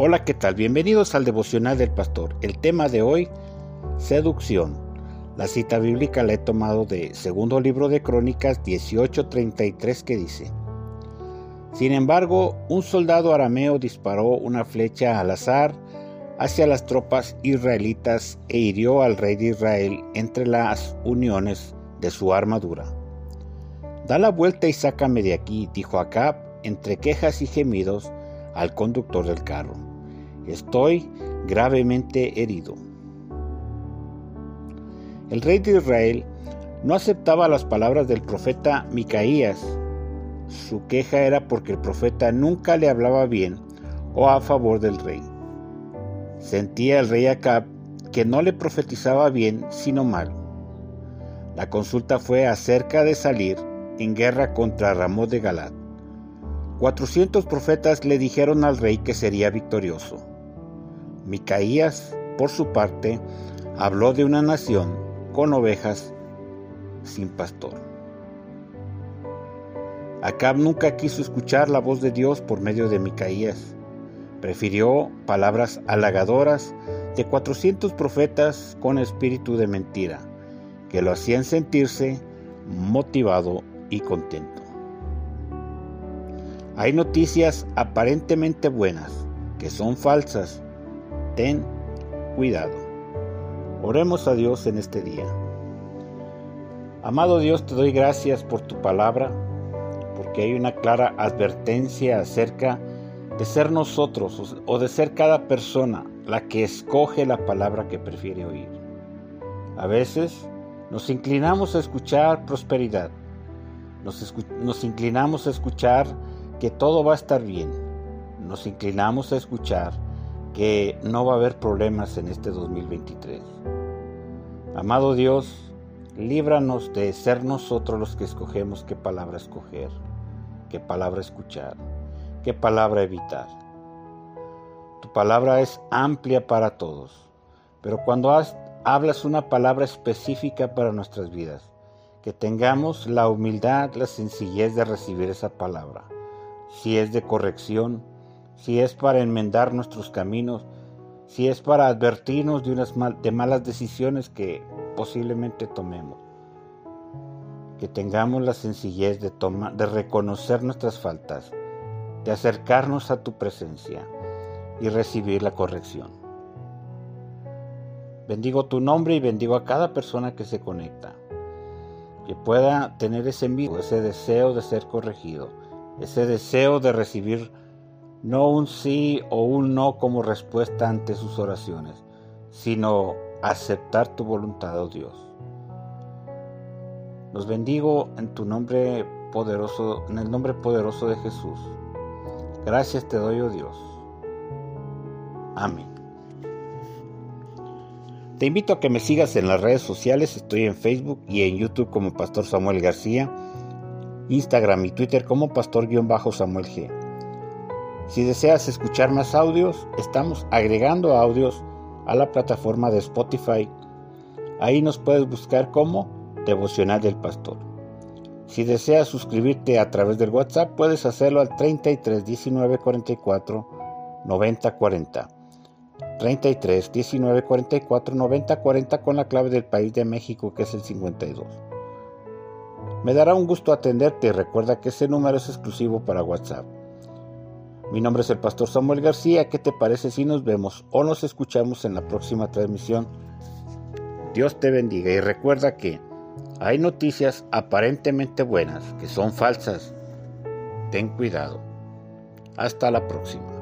Hola, ¿qué tal? Bienvenidos al devocional del pastor. El tema de hoy, seducción. La cita bíblica la he tomado de segundo libro de Crónicas 18:33 que dice, Sin embargo, un soldado arameo disparó una flecha al azar hacia las tropas israelitas e hirió al rey de Israel entre las uniones de su armadura. Da la vuelta y sácame de aquí, dijo Acab, entre quejas y gemidos al conductor del carro. Estoy gravemente herido. El rey de Israel no aceptaba las palabras del profeta Micaías. Su queja era porque el profeta nunca le hablaba bien o a favor del rey. Sentía el rey Acab que no le profetizaba bien sino mal. La consulta fue acerca de salir en guerra contra Ramón de Galat. Cuatrocientos profetas le dijeron al rey que sería victorioso. Micaías, por su parte, habló de una nación con ovejas sin pastor. Acab nunca quiso escuchar la voz de Dios por medio de Micaías. Prefirió palabras halagadoras de 400 profetas con espíritu de mentira, que lo hacían sentirse motivado y contento. Hay noticias aparentemente buenas que son falsas ten cuidado. Oremos a Dios en este día. Amado Dios, te doy gracias por tu palabra, porque hay una clara advertencia acerca de ser nosotros o de ser cada persona la que escoge la palabra que prefiere oír. A veces nos inclinamos a escuchar prosperidad, nos, nos inclinamos a escuchar que todo va a estar bien, nos inclinamos a escuchar que no va a haber problemas en este 2023. Amado Dios, líbranos de ser nosotros los que escogemos qué palabra escoger, qué palabra escuchar, qué palabra evitar. Tu palabra es amplia para todos, pero cuando hablas una palabra específica para nuestras vidas, que tengamos la humildad, la sencillez de recibir esa palabra. Si es de corrección, si es para enmendar nuestros caminos, si es para advertirnos de, unas de malas decisiones que posiblemente tomemos. Que tengamos la sencillez de, de reconocer nuestras faltas, de acercarnos a tu presencia y recibir la corrección. Bendigo tu nombre y bendigo a cada persona que se conecta, que pueda tener ese envío, ese deseo de ser corregido, ese deseo de recibir no un sí o un no como respuesta ante sus oraciones, sino aceptar tu voluntad, oh Dios. Los bendigo en tu nombre poderoso, en el nombre poderoso de Jesús. Gracias te doy, oh Dios. Amén. Te invito a que me sigas en las redes sociales, estoy en Facebook y en YouTube como Pastor Samuel García, Instagram y Twitter como Pastor-Samuel G. Si deseas escuchar más audios, estamos agregando audios a la plataforma de Spotify. Ahí nos puedes buscar como Devocional del Pastor. Si deseas suscribirte a través del WhatsApp, puedes hacerlo al 33 19 44 90 40. 33 19 44 90 40 con la clave del país de México que es el 52. Me dará un gusto atenderte y recuerda que ese número es exclusivo para WhatsApp. Mi nombre es el pastor Samuel García. ¿Qué te parece si nos vemos o nos escuchamos en la próxima transmisión? Dios te bendiga y recuerda que hay noticias aparentemente buenas que son falsas. Ten cuidado. Hasta la próxima.